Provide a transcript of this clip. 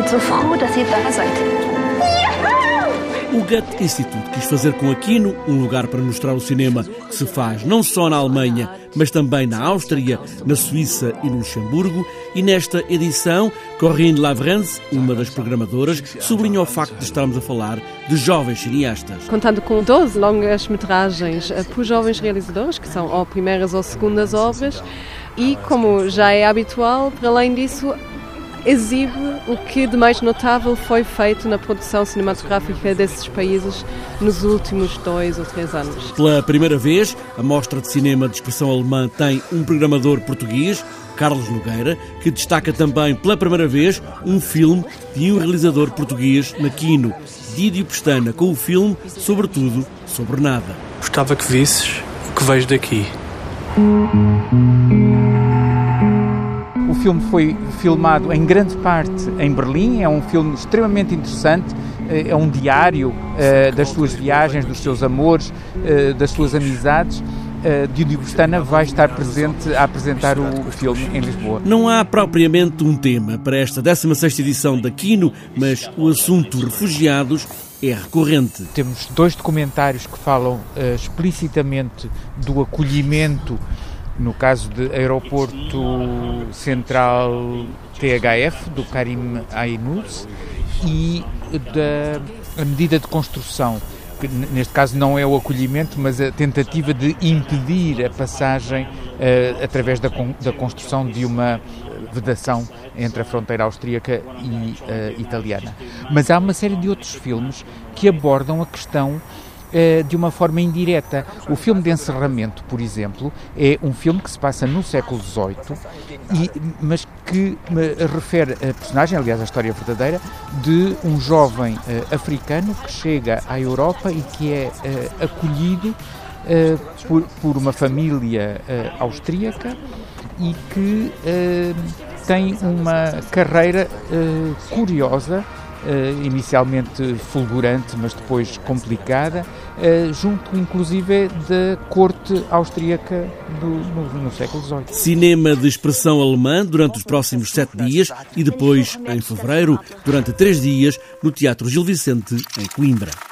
bin so froh, dass ihr da seid. O Goethe Institute quis fazer com Aquino um lugar para mostrar o cinema que se faz não só na Alemanha, mas também na Áustria, na Suíça e no Luxemburgo. E nesta edição, Corinne Lavrens, uma das programadoras, sublinha o facto de estarmos a falar de jovens cineastas. Contando com 12 longas metragens eh, por jovens realizadores, que são ou primeiras ou segundas obras, e como já é habitual, para além disso, exibe o que de mais notável foi feito na produção cinematográfica desses países nos últimos dois ou três anos. Pela primeira vez, a Mostra de Cinema de Expressão Alemã tem um programador português, Carlos Nogueira, que destaca também pela primeira vez um filme de um realizador português na Quino, Didio Pestana, com o filme Sobretudo, Sobre Nada. Gostava que visses o que vejo daqui. O filme foi filmado em grande parte em Berlim, é um filme extremamente interessante, é um diário uh, das suas viagens, dos seus amores, uh, das suas amizades. Uh, Diogo Bustana vai estar presente a apresentar o, o filme em Lisboa. Não há propriamente um tema para esta 16ª edição da Quino, mas o assunto refugiados é recorrente. Temos dois documentários que falam uh, explicitamente do acolhimento no caso de Aeroporto Central THF, do Karim Ainus, e da medida de construção, que neste caso não é o acolhimento, mas a tentativa de impedir a passagem uh, através da, da construção de uma vedação entre a fronteira austríaca e uh, italiana. Mas há uma série de outros filmes que abordam a questão de uma forma indireta. O filme de encerramento, por exemplo, é um filme que se passa no século XVIII, e, mas que refere a personagem, aliás, a história verdadeira, de um jovem uh, africano que chega à Europa e que é uh, acolhido por, por, uma família austríaca e que tem uma carreira curiosa inicialmente fulgurante, mas depois complicada, uh, junto inclusive da corte austríaca do, no, no, século XVIII. Cinema de expressão alemã durante os próximos sete dias e depois, em fevereiro, durante três dias, no Teatro Gil Vicente, em Coimbra.